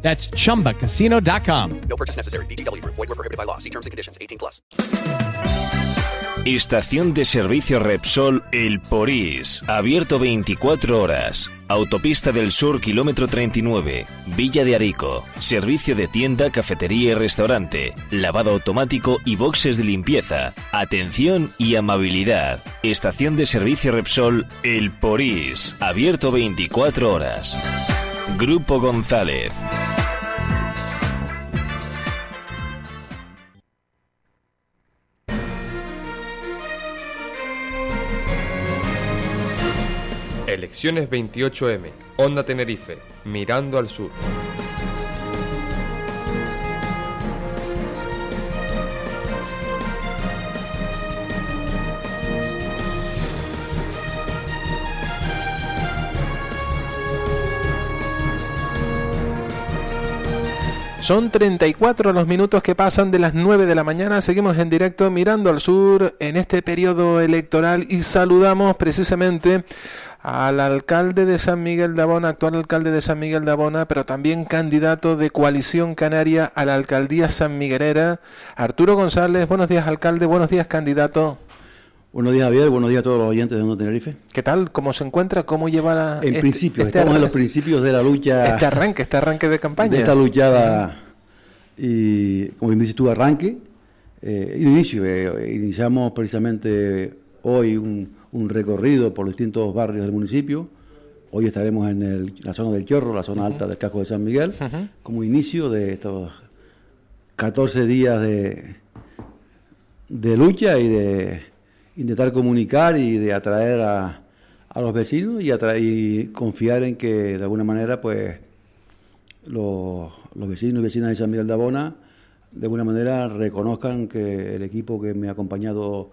That's chumbacasino.com. No purchase necessary. BGW. Void were prohibited by law. See terms and conditions. 18 plus. Estación de servicio Repsol El Porís, abierto 24 horas. Autopista del Sur, kilómetro 39, Villa de Arico. Servicio de tienda, cafetería y restaurante. Lavado automático y boxes de limpieza. Atención y amabilidad. Estación de servicio Repsol El Porís, abierto 24 horas. Grupo González. Elecciones 28M, Onda Tenerife, mirando al sur. Son 34 los minutos que pasan de las 9 de la mañana. Seguimos en directo mirando al sur en este periodo electoral y saludamos precisamente al alcalde de San Miguel de Abona, actual alcalde de San Miguel de Abona, pero también candidato de Coalición Canaria a la alcaldía San Miguelera, Arturo González. Buenos días, alcalde. Buenos días, candidato. Buenos días, Javier. Buenos días a todos los oyentes de Onda Tenerife. ¿Qué tal? ¿Cómo se encuentra? ¿Cómo lleva la, En principio, estamos en los principios de la lucha. Este arranque, este arranque de campaña. De esta luchada, y como dices tú, arranque. Eh, inicio, eh, iniciamos precisamente hoy un, un recorrido por los distintos barrios del municipio. Hoy estaremos en el- la zona del Chorro, la zona alta del casco de San Miguel, como inicio de estos 14 días de, de lucha y de intentar comunicar y de atraer a, a los vecinos y, atra- y confiar en que de alguna manera pues los, los vecinos y vecinas de San Miguel de Abona de alguna manera reconozcan que el equipo que me ha acompañado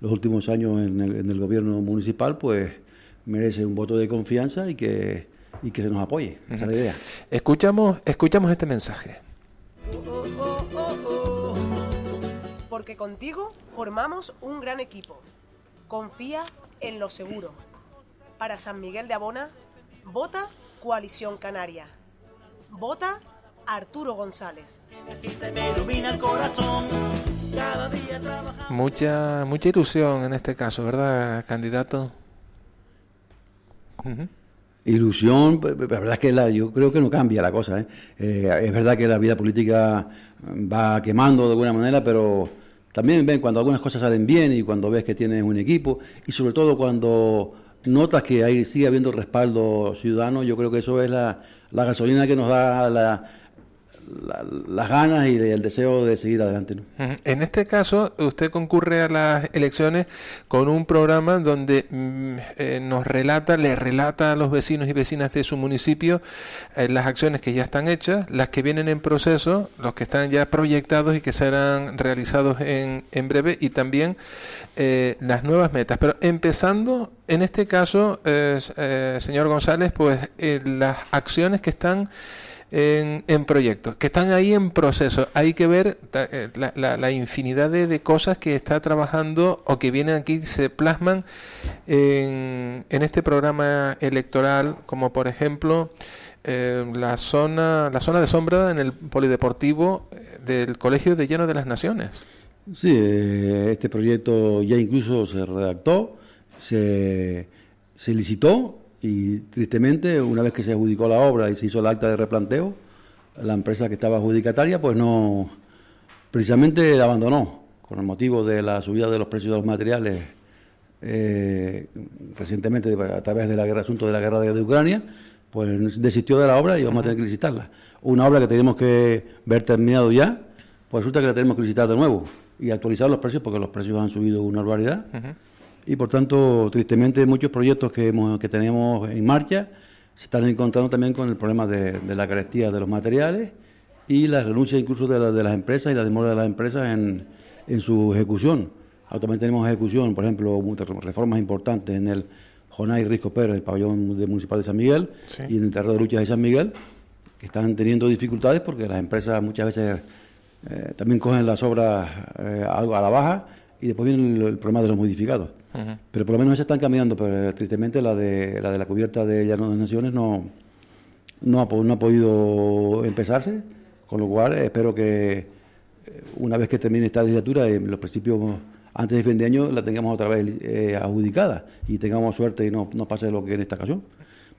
los últimos años en el, en el gobierno municipal pues merece un voto de confianza y que, y que se nos apoye. Esa es la idea. Escuchamos, escuchamos este mensaje. Porque contigo formamos un gran equipo. Confía en lo seguro. Para San Miguel de Abona, vota Coalición Canaria. Vota Arturo González. Mucha, mucha ilusión en este caso, ¿verdad, candidato? Ujú. Ilusión, pe- pe- la verdad es que la- yo creo que no cambia la cosa. ¿eh? Eh, es verdad que la vida política va quemando de alguna manera, pero también ven cuando algunas cosas salen bien y cuando ves que tienes un equipo y sobre todo cuando notas que ahí sigue habiendo respaldo ciudadano, yo creo que eso es la, la gasolina que nos da la- la- las ganas y el deseo de seguir adelante. En este caso, usted concurre a las elecciones con un programa donde mm, eh, nos relata, le relata a los vecinos y vecinas de su municipio eh, las acciones que ya están hechas, las que vienen en proceso, los que están ya proyectados y que serán realizados en, en breve y también eh, las nuevas metas. Pero empezando, en este caso, eh, eh, señor González, pues las acciones que están en, en proyectos, que están ahí en proceso. Hay que ver eh, la, la- la infinidad de, cosas que está trabajando o que vienen aquí, se plasman en, en este programa electoral, como por ejemplo eh, la, zona, la zona de sombra en el polideportivo eh, del Colegio de Lleno de las Naciones. Sí, eh, este proyecto ya incluso se redactó, se, se licitó y tristemente una vez que se adjudicó la obra y se hizo el acta de replanteo, la empresa que estaba adjudicataria pues no, precisamente la abandonó con el motivo de la subida de los precios de los materiales eh, recientemente a través de la guerra, asunto de la guerra de, de Ucrania, pues desistió de la obra y vamos a tener que licitarla. Una obra que teníamos que ver terminado ya, pues resulta que la tenemos que licitar de nuevo y actualizar los precios porque los precios han subido una barbaridad. Y por tanto, tristemente, muchos proyectos que, hemos, que tenemos en marcha se están encontrando también con el problema de, de la carestía de los materiales y la renuncia incluso de, la- de las empresas y la demora de las empresas en, en su ejecución. Actualmente tenemos ejecución, por ejemplo, muchas reformas importantes en el Jonay Risco Pérez, el pabellón de municipal de San Miguel, Sí. y en el terreno de luchas de San Miguel, que están teniendo dificultades porque las empresas muchas veces eh, también cogen las obras eh, algo a la baja y después viene el, el problema de los modificados. Pero por lo menos se están cambiando, pero eh, tristemente la de la, de la cubierta de Llano de Naciones no, no, ha, no ha podido empezarse, con lo cual eh, espero que eh, una vez que termine esta legislatura, en los principios antes de fin de año, la tengamos otra vez adjudicada y tengamos suerte y no, no pase lo que en esta ocasión.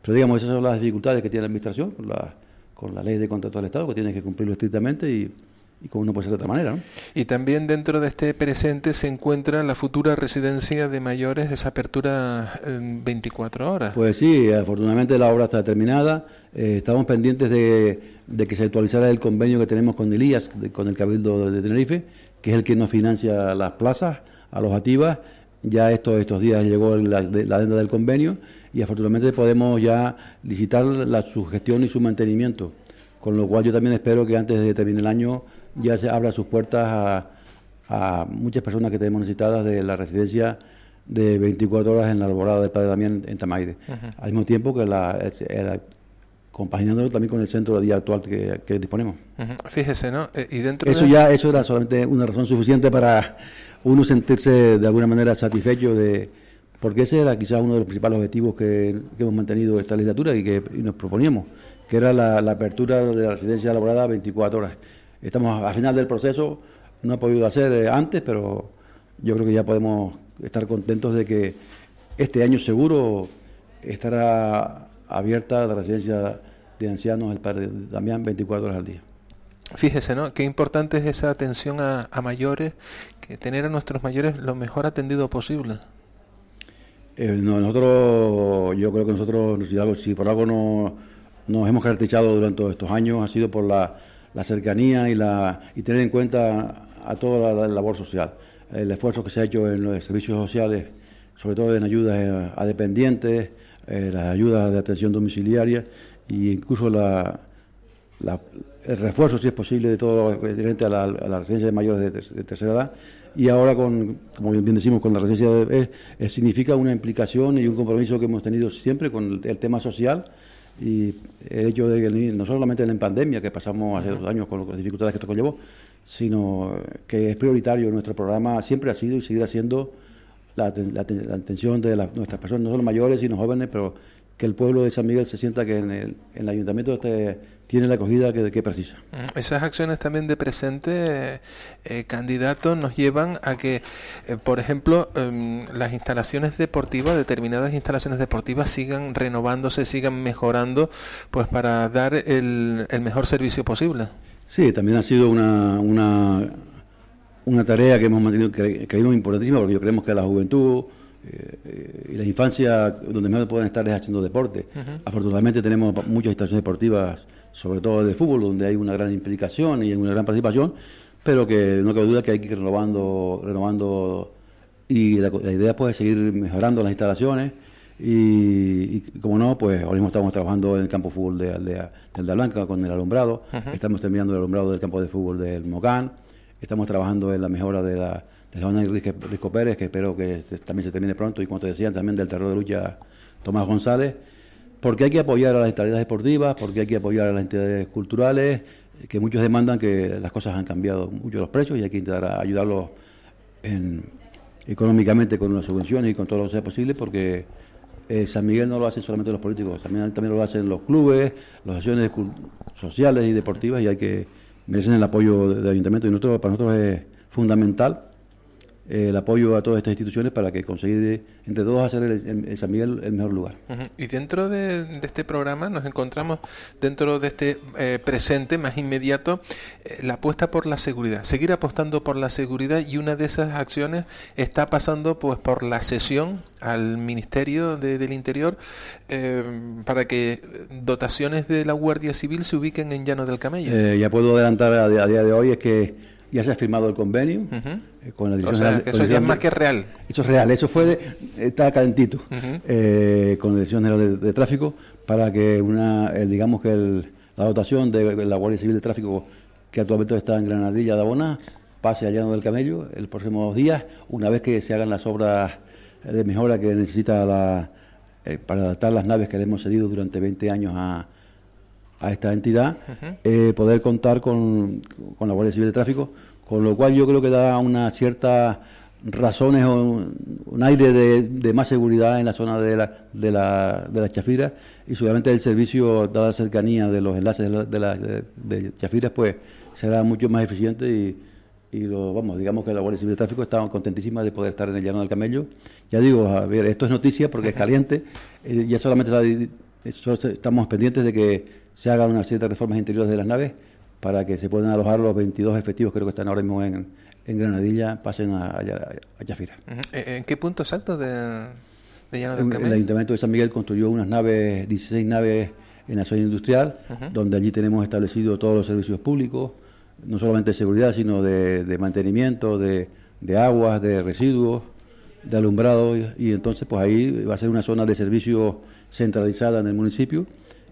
Pero digamos, esas son las dificultades que tiene la Administración con la, con la ley de contrato del Estado, que tiene que cumplirlo estrictamente y, y como no puede ser de otra manera. ¿no? Y también dentro de este presente se encuentra la futura residencia de mayores, esa apertura en 24 horas. Pues sí, afortunadamente la obra está terminada. Eh, estamos pendientes de, de que se actualizara el convenio que tenemos con Elías, de- con el Cabildo de Tenerife, que es el que nos financia las plazas alojativas. Ya esto, estos días llegó la, de- la adenda del convenio y afortunadamente podemos ya licitar la, su gestión y su mantenimiento. Con lo cual yo también espero que antes de terminar el año ya se abra sus puertas a, a muchas personas que tenemos necesitadas de la residencia de 24 horas en la alborada del Padre Damián en Tamaide. Al mismo tiempo que la, compaginándolo también con el centro de día actual que, que disponemos. Fíjese, ¿no? Eh, y dentro Eso de... ya, eso era solamente una razón suficiente para uno sentirse de alguna manera satisfecho de porque ese era quizás uno de los principales objetivos que, que hemos mantenido esta legislatura y que y nos proponíamos, que era la, la apertura de la residencia laborada 24 horas. Estamos a final del proceso, no ha podido hacer eh, antes, pero yo creo que ya podemos estar contentos de que este año seguro estará abierta la residencia de ancianos el Padre Damián 24 horas al día. Fíjese, ¿no? Qué importante es esa atención a, a mayores, que tener a nuestros mayores lo mejor atendido posible. Eh, no, nosotros, yo creo que nosotros, si, por algo no, nos hemos caracterizado durante estos años, ha sido por la, la cercanía y, la, y tener en cuenta a toda la, la labor social. El esfuerzo que se ha hecho en los servicios sociales, sobre todo en ayudas eh, a dependientes, eh, las ayudas de atención domiciliaria e incluso la, el refuerzo, si es posible, de todo lo referente a la, residencia de mayores de, ter- de tercera edad. Y ahora, con, como bien decimos, con la residencia de, es- significa una implicación y un compromiso que hemos tenido siempre con el tema social y el hecho de que no solamente en pandemia, que pasamos hace dos años con las dificultades que esto conllevó, sino que es prioritario nuestro programa, siempre ha sido y seguirá siendo la, aten- la aten- la atención de nuestras personas, no solo mayores, sino jóvenes, pero que el pueblo de San Miguel se sienta que en el, en el ayuntamiento este, tiene la acogida que, que precisa. Mm, Esas acciones también de presente, eh, eh, candidatos, nos llevan a que, eh, por ejemplo, em, las instalaciones deportivas, determinadas instalaciones deportivas, sigan renovándose, sigan mejorando, pues para dar el, el mejor servicio posible. Sí, también ha sido una, una, una tarea que hemos mantenido, que creímos importantísima, porque yo creemos que la juventud eh, y la infancia, donde mejor pueden estar es haciendo deporte. Afortunadamente tenemos muchas instalaciones deportivas, sobre todo de fútbol, donde hay una gran implicación y una gran participación, pero que no cabe duda que hay que ir renovando, renovando y la, la idea pues es seguir mejorando las instalaciones y, y, como no, pues ahora mismo estamos trabajando en el campo de fútbol de Aldea, de Aldea Blanca con el alumbrado, estamos terminando el alumbrado del campo de fútbol del Mocán, estamos trabajando en la mejora de la de la zona de Risco, Risco Pérez, que espero que se- también se termine pronto, y como te decían, también del terror de lucha Tomás González, porque hay que apoyar a las entidades deportivas, porque hay que apoyar a las entidades culturales, que muchos demandan que las cosas han cambiado mucho los precios y hay que intentar ayudarlos en- económicamente con las subvenciones y con todo lo que sea posible, porque eh, San Miguel no lo hacen solamente los políticos, también, también lo hacen los clubes, las asociaciones sociales y deportivas y hay que merecen el apoyo de- del ayuntamiento y nosotros, para nosotros es fundamental el apoyo a todas estas instituciones para que conseguir eh, entre todos hacer el, el- el San Miguel el mejor lugar. Y dentro de, de este programa nos encontramos dentro de este eh, presente más inmediato eh, la apuesta por la seguridad, seguir apostando por la seguridad y una de esas acciones está pasando pues por la sesión al Ministerio de- del Interior eh, para que dotaciones de la Guardia Civil se ubiquen en Llano del Camello. Eh, ya puedo adelantar a, a día de hoy es que ya se ha firmado el convenio eh, con la o Dirección sea, General- que eso ya es más que real. Eso es real, eso fue, de- está calentito, eh, con la Dirección General de, de Tráfico, para que una, el, digamos que el- la dotación de la Guardia Civil de Tráfico, que actualmente está en Granadilla de Abona, pase al llano del camello en los próximos días, una vez que se hagan las obras de mejora que necesita la, eh, para adaptar las naves que le hemos cedido durante 20 años a, a esta entidad, eh, poder contar con, con la Guardia Civil de Tráfico, con lo cual yo creo que da una cierta razones o un, aire de, de más seguridad en la zona de la, de la, de la Chafira y seguramente el servicio, dada la cercanía de los enlaces de, la, de, Chafiras, pues será mucho más eficiente y, y lo, vamos, digamos que la Guardia Civil de Tráfico está contentísima de poder estar en el llano del camello. Ya digo, a ver, esto es noticia porque es caliente, eh, ya solamente estamos pendientes de que se hagan unas ciertas reformas interiores de las naves para que se puedan alojar los 22 efectivos, creo que están ahora mismo en, en Granadilla, pasen a, a, a Chafira. Ujú. ¿En en qué punto exacto de, de Llano del El, el? Ayuntamiento de San Miguel construyó unas naves, 16 naves en la zona industrial, donde allí tenemos establecido todos los servicios públicos, no solamente de seguridad, sino de, de mantenimiento, de, de aguas, de residuos, de alumbrado, y, y entonces pues ahí va a ser una zona de servicio centralizada en el municipio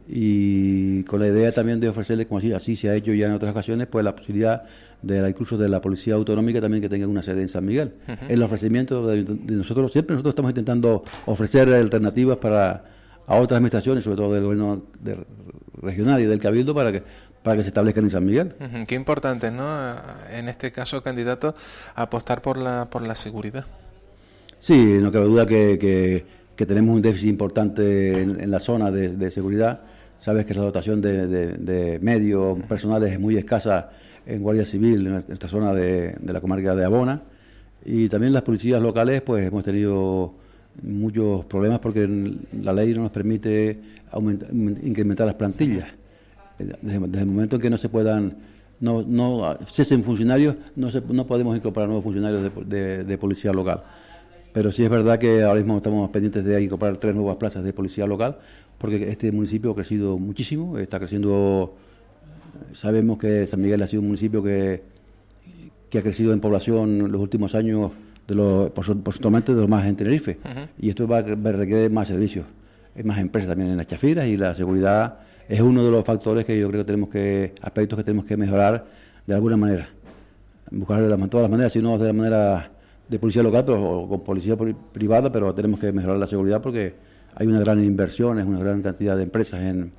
y con la idea también de ofrecerle, como así, así se ha hecho ya en otras ocasiones, pues la posibilidad de la, incluso de la policía autonómica también que tenga una sede en San Miguel. El ofrecimiento de, de nosotros, siempre nosotros estamos intentando ofrecer alternativas para a otras administraciones, sobre todo del gobierno de- regional y del cabildo, para que para que se establezcan en San Miguel. Ujú, Qué importante, ¿no? En este caso, candidato, apostar por la, por la seguridad. Sí, no cabe duda que, que- que tenemos un déficit importante en, en la zona de, de seguridad. Sabes que la dotación de, medios personales es muy escasa en Guardia Civil, en esta zona de, la comarca de Abona. Y también las policías locales, pues hemos tenido muchos problemas porque la ley no nos permite aumentar- incrementar las plantillas. Desde, desde el momento en que no se puedan, no, no cesen funcionarios, no, se- no podemos incorporar nuevos funcionarios de, de- de policía local. Pero sí es verdad que ahora mismo estamos pendientes de incorporar tres nuevas plazas de policía local, porque este municipio ha crecido muchísimo, está creciendo, sabemos que San Miguel ha sido un municipio que, que ha crecido en población en los últimos años, de los, por- porcentualmente de los más en Tenerife, y esto va a requerir más servicios, hay más empresas también en las chafiras, y la seguridad es uno de los factores que yo creo que tenemos que, aspectos que tenemos que mejorar de alguna manera. Buscar de todas las maneras, si no de la manera de policía local, pero o con policía pri- privada, pero tenemos que mejorar la seguridad porque hay una gran inversión, es una gran cantidad de empresas en,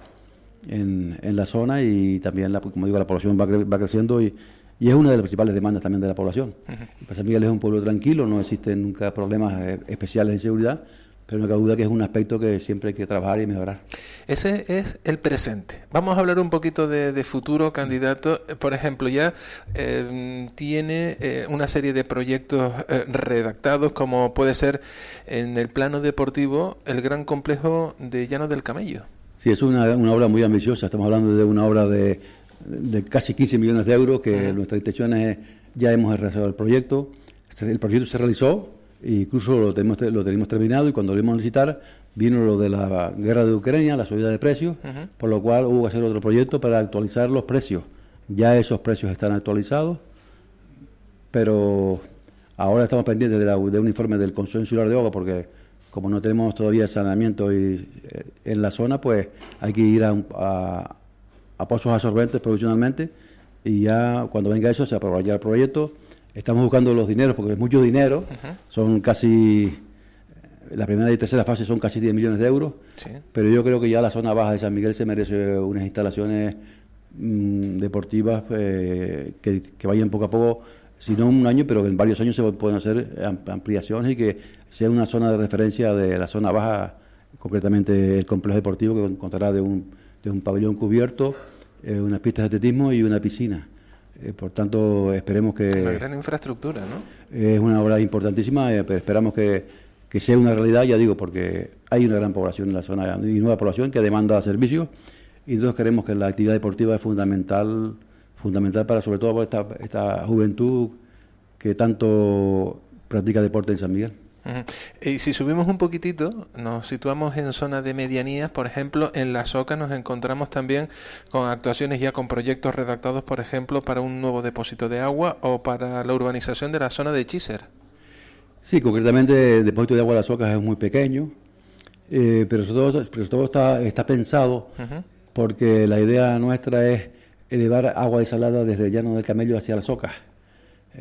en, en la zona y también, la, como digo, la población va, cre- va creciendo y, y es una de las principales demandas también de la población. Y pues San Miguel es un pueblo tranquilo, no existen nunca problemas eh, especiales de seguridad, pero no cabe duda que es un aspecto que siempre hay que trabajar y mejorar. Ese es el presente. Vamos a hablar un poquito de, de futuro candidato. Por ejemplo, ya eh, tiene eh, una serie de proyectos eh, redactados, como puede ser en el plano deportivo el gran complejo de Llano del Camello. Sí, es una, una obra muy ambiciosa. Estamos hablando de una obra de, de casi 15 millones de euros, que nuestra intención es, ya hemos realizado el proyecto. El proyecto se realizó, e incluso lo tenemos, lo tenemos terminado, y cuando lo íbamos a licitar, vino lo de la guerra de Ucrania, la subida de precios, por lo cual hubo que hacer otro proyecto para actualizar los precios. Ya esos precios están actualizados, pero ahora estamos pendientes de, la- de un informe del Consejo Insular de Agua porque como no tenemos todavía saneamiento y, eh, en la zona, pues hay que ir a, a- a pozos absorbentes provisionalmente y ya cuando venga eso se aprobará el proyecto. Estamos buscando los dineros porque es mucho dinero, son casi, la primera y tercera fase son casi 10 millones de euros, Sí. pero yo creo que ya la zona baja de San Miguel se merece unas instalaciones mm, deportivas eh, que, que vayan poco a poco, si no un año, pero que en varios años se pueden hacer am- ampliaciones y que sea una zona de referencia de la zona baja, concretamente el complejo deportivo que contará de un, de un pabellón cubierto, eh, unas pistas de atletismo y una piscina. Eh, por tanto, esperemos Una que gran infraestructura, ¿no? es una obra importantísima, eh, pero esperamos que, que sea una realidad, ya digo, porque hay una gran población en la zona y nueva población que demanda servicios y nosotros creemos que la actividad deportiva es fundamental, fundamental para sobre todo para esta, esta juventud que tanto practica deporte en San Miguel. Y si subimos un poquitito, nos situamos en zona de medianías, por ejemplo, en la Soca nos encontramos también con actuaciones ya con proyectos redactados, por ejemplo, para un nuevo depósito de agua o para la urbanización de la zona de Chícer. Sí, concretamente el depósito de agua de las ocas es muy pequeño, eh, pero todo, pero todo está, está pensado porque la idea nuestra es elevar agua desalada desde el llano del Camello hacia las ocas.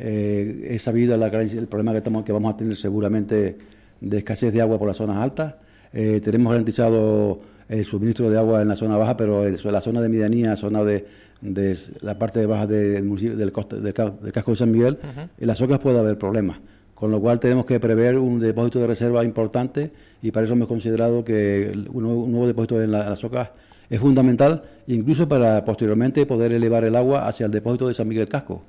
Eh, es sabido la, el problema que, estamos, que vamos a tener seguramente de escasez de agua por las zonas altas. Eh, tenemos garantizado el suministro de agua en la zona baja, pero en la zona de medianía, zona de, de la parte baja del, municipio, del, del, ca- del casco de San Miguel, en las ocas puede haber problemas. Con lo cual tenemos que prever un depósito de reserva importante y para eso hemos considerado que el- un nuevo, un nuevo depósito en, la- en las ocas es fundamental, incluso para posteriormente poder elevar el agua hacia el depósito de San Miguel Casco.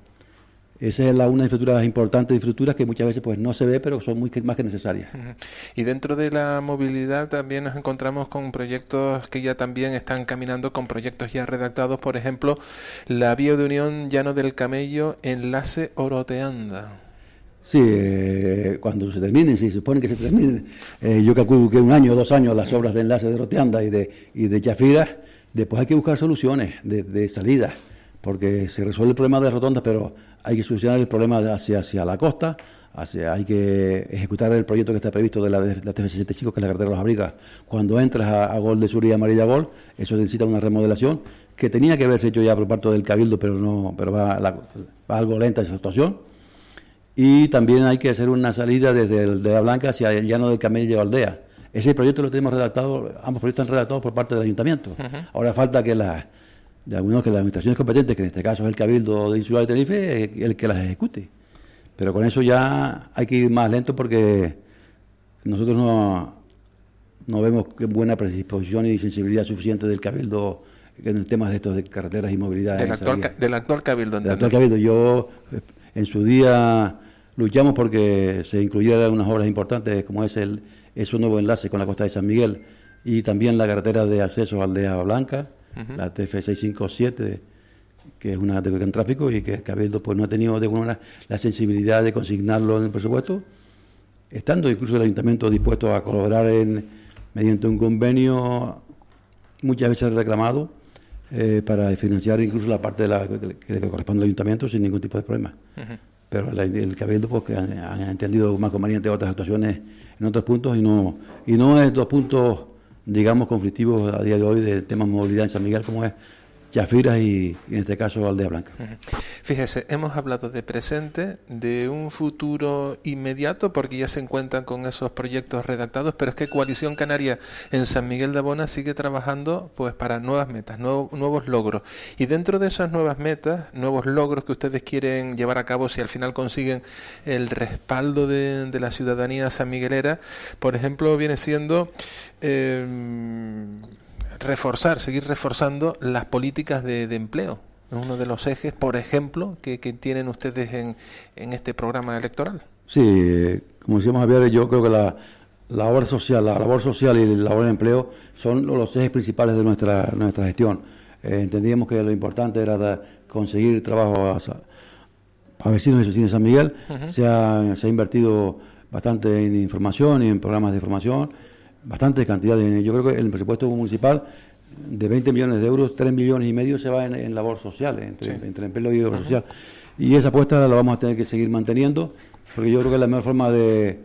Esa es la, una infraestructura importante, infraestructuras que muchas veces pues no se ve, pero son muy más que necesarias. Y dentro de la movilidad también nos encontramos con proyectos que ya también están caminando, con proyectos ya redactados, por ejemplo, la vía de unión Llano del Camello, enlace Oroteanda. Sí, eh, cuando se terminen, si se supone que se terminen, eh, yo calculo que un año o dos años las obras de enlace de Roteanda y de, y de Chafiras, después hay que buscar soluciones de, de salida, porque se resuelve el problema de rotondas, pero hay que solucionar el problema hacia, hacia la costa, hacia, hay que ejecutar el proyecto que está previsto de la, de la TF65, que es la carretera de los Abrigas. Cuando entras a, a Gol de Sur y Amarilla Gol, eso necesita una remodelación que tenía que haberse hecho ya por parte del Cabildo, pero no pero va, la- va algo lenta esa situación. Y también hay que hacer una salida desde el de la Blanca hacia el llano del Camello de Aldea. Ese proyecto lo tenemos redactado, ambos proyectos están redactados por parte del ayuntamiento. Ahora falta que la, de algunos que las administraciones competentes, que en este caso es el Cabildo de Insular de Tenerife, eh, el que las ejecute. Pero con eso ya hay que ir más lento porque nosotros no, no vemos buena predisposición y sensibilidad suficiente del Cabildo en el tema de estos de carreteras y movilidad. Del actual, ca- del actual Cabildo, Del actual. Cabildo. Yo, eh, en su día, luchamos porque se incluyeran unas obras importantes, como es el es un nuevo enlace con la costa de San Miguel y también la carretera de acceso a Aldea Blanca, la TF657, que es una de gran tráfico y que el Cabildo pues, no ha tenido de alguna manera la sensibilidad de consignarlo en el presupuesto, estando incluso el ayuntamiento dispuesto a colaborar en, mediante un convenio muchas veces reclamado eh, para financiar incluso la parte de la, que le corresponde al ayuntamiento sin ningún tipo de problema. Pero la- el Cabildo pues, que han entendido más conveniente otras actuaciones en otros puntos y no y no es dos puntos digamos conflictivos a día de hoy de temas de movilidad en San Miguel como es Chafiras y, en este caso Aldea Blanca. Fíjese, hemos hablado de presente, de un futuro inmediato, porque ya se encuentran con esos proyectos redactados, pero es que Coalición Canaria en San Miguel de Abona sigue trabajando pues para nuevas metas, nuevo- nuevos logros. Y dentro de esas nuevas metas, nuevos logros que ustedes quieren llevar a cabo, si al final consiguen el respaldo de, la ciudadanía sanmiguelera, por ejemplo, viene siendo... eh, reforzar, seguir reforzando las políticas de, de empleo. Es uno de los ejes, por ejemplo, que, que tienen ustedes en, en este programa electoral. Sí, como decíamos Javier, yo creo que la, la obra social, la labor social y la labor de empleo son los ejes principales de nuestra, nuestra gestión. Eh, entendíamos que lo importante era conseguir trabajo a, a vecinos y vecinas de San Miguel. se, ha, se ha invertido bastante en información y en programas de formación, bastante cantidad. De, yo creo que el presupuesto municipal de 20 millones de euros, 3 millones y medio se va en, en labor social, entre, entre empleo y obra social. Y esa apuesta la vamos a tener que seguir manteniendo, porque yo creo que la mejor forma de,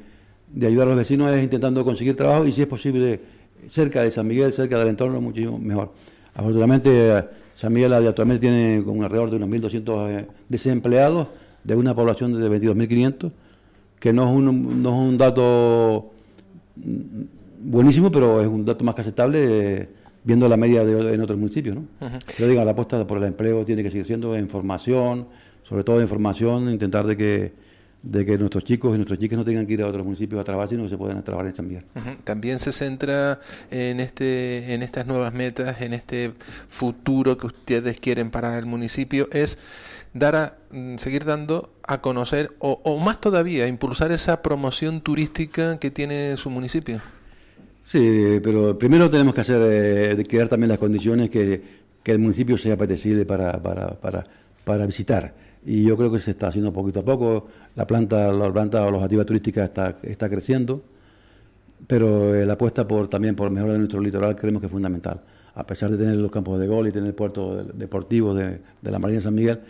de ayudar a los vecinos es intentando conseguir trabajo y si es posible cerca de San Miguel, cerca del entorno, muchísimo mejor. Afortunadamente, San Miguel actualmente tiene con alrededor de unos 1.200 eh, desempleados de una población de 22.500, que no es un, no es un dato buenísimo, pero es un dato más que aceptable eh, viendo la media de, en otros municipios. ¿no? Yo digo, la apuesta por el empleo tiene que seguir siendo en formación, sobre todo en formación, intentar de que de que nuestros chicos y nuestras chicas no tengan que ir a otros municipios a trabajar, sino que se puedan trabajar en San Miguel. Ujú. También se centra en este, en estas nuevas metas, en este futuro que ustedes quieren para el municipio, es dar a, mm, seguir dando a conocer, o, o más todavía, impulsar esa promoción turística que tiene su municipio. Sí, pero primero tenemos que hacer, eh, crear también las condiciones que, que el municipio sea apetecible para, para, para, para visitar. Y yo creo que se está haciendo poquito a poco. La planta, la planta alojativa turística está, está creciendo, pero eh, la apuesta por, también por mejora de nuestro litoral creemos que es fundamental. A pesar de tener los campos de gol y tener el puerto de- de, la Marina de San Miguel,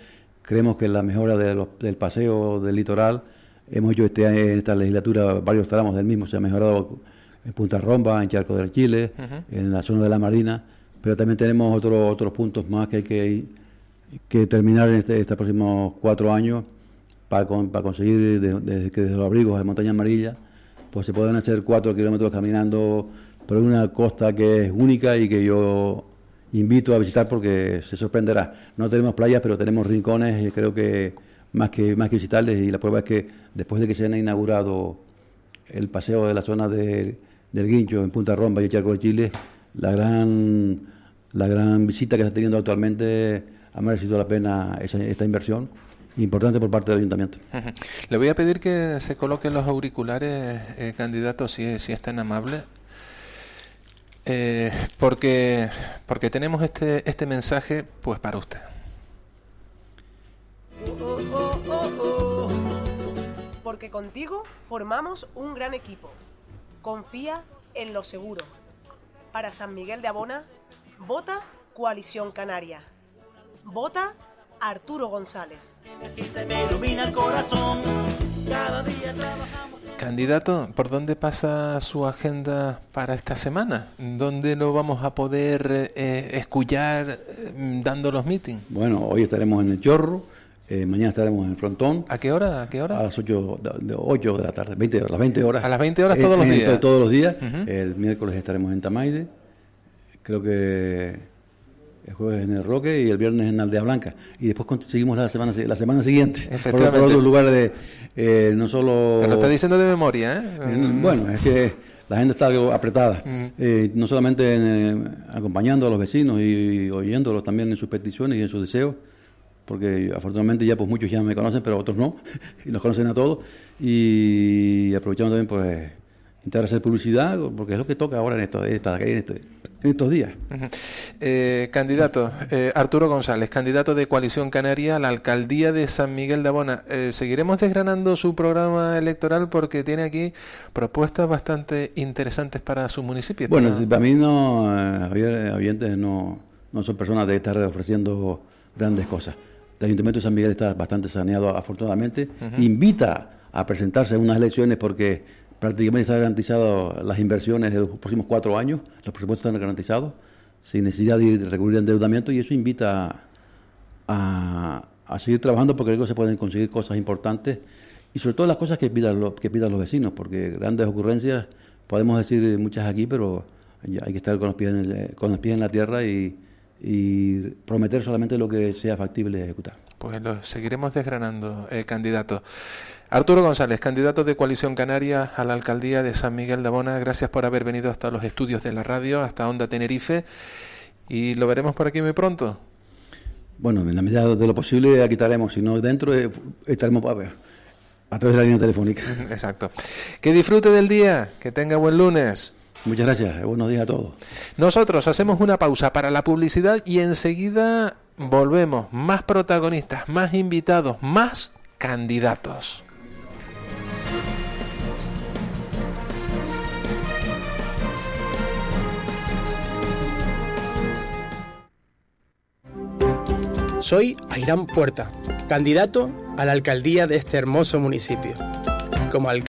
creemos que la mejora del paseo del litoral, hemos hecho este, en esta legislatura varios tramos del mismo, se ha mejorado en Punta Romba, en Charco del Chile, en la zona de la Marina, pero también tenemos otros otros puntos más que hay que, que terminar en este, estos próximos cuatro años para, con- para conseguir de- desde que desde los abrigos de Montaña Amarilla, pues se pueden hacer cuatro kilómetros caminando por una costa que es única y que yo invito a visitar porque se sorprenderá. No tenemos playas, pero tenemos rincones y creo que más que más que visitarles y la prueba es que después de que se han inaugurado el paseo de la zona de- del Guincho en Punta Romba y Charco de Chile, la gran la gran visita que está teniendo actualmente ha merecido la pena esa- esta inversión importante por parte del ayuntamiento. Le voy a pedir que se coloquen los auriculares, eh, candidato, si, si es tan amable. Eh, porque, porque tenemos este, este mensaje pues para usted. Porque contigo formamos un gran equipo. Confía en lo seguro. Para San Miguel de Abona, vota Coalición Canaria. Vota Arturo González. Candidato, ¿por dónde pasa su agenda para esta semana? ¿Dónde lo vamos a poder eh, escuchar eh, dando los meetings? Bueno, hoy estaremos en el Chorro, eh, mañana estaremos en el Frontón. ¿A qué hora? ¿A qué hora? A las 8 de, de, 8 de la tarde, 20 horas, las 20 horas. A las 20 horas todos los en- días. Todos los días. El miércoles estaremos en Tamaide. Creo que el jueves en el Roque y el viernes en Aldea Blanca. Y después seguimos la semana, la semana siguiente. Por- Efectivamente. Por, otros lugares de. eh, no solo. Pero lo está diciendo de memoria, ¿eh? Eh, Bueno, es que la gente está algo apretada. Eh, no solamente en, eh, acompañando a los vecinos y, oyéndolos también en sus peticiones y en sus deseos, porque afortunadamente ya pues muchos ya me conocen, pero otros no, y nos conocen a todos, y aprovechando también pues intentar hacer publicidad, porque es lo que toca ahora en, estos, en esta- en este- en estos días. Eh, candidato, eh, Arturo González, candidato de Coalición Canaria a la alcaldía de San Miguel de Abona. Eh, seguiremos desgranando su programa electoral porque tiene aquí propuestas bastante interesantes para su municipio. Bueno, para- si para mí no, eh, Javier, oyentes no, no son personas de estar ofreciendo grandes cosas. El Ayuntamiento de San Miguel está bastante saneado, afortunadamente. Invita a presentarse en unas elecciones porque prácticamente está garantizado las inversiones de los próximos cuatro años, los presupuestos están garantizados, sin necesidad de, ir- de recurrir a endeudamiento y eso invita a, a seguir trabajando porque luego se pueden conseguir cosas importantes y sobre todo las cosas que pidan, los, que pidan los vecinos, porque grandes ocurrencias podemos decir muchas aquí, pero hay que estar con los pies en, el- con los pies en la tierra y, y prometer solamente lo que sea factible ejecutar. Pues lo seguiremos desgranando, eh, candidato. Arturo González, candidato de Coalición Canaria a la alcaldía de San Miguel de Abona. Gracias por haber venido hasta los estudios de la radio, hasta Onda Tenerife. Y lo veremos por aquí muy pronto. Bueno, en la medida de lo posible aquí estaremos, si no dentro eh, estaremos a, ver, a través de la línea telefónica. Exacto. Que disfrute del día, que tenga buen lunes. Muchas gracias, eh, buenos días a todos. Nosotros hacemos una pausa para la publicidad y enseguida volvemos. Más protagonistas, más invitados, más candidatos. Soy Airán Puerta, candidato a la alcaldía de este hermoso municipio. Como alcalde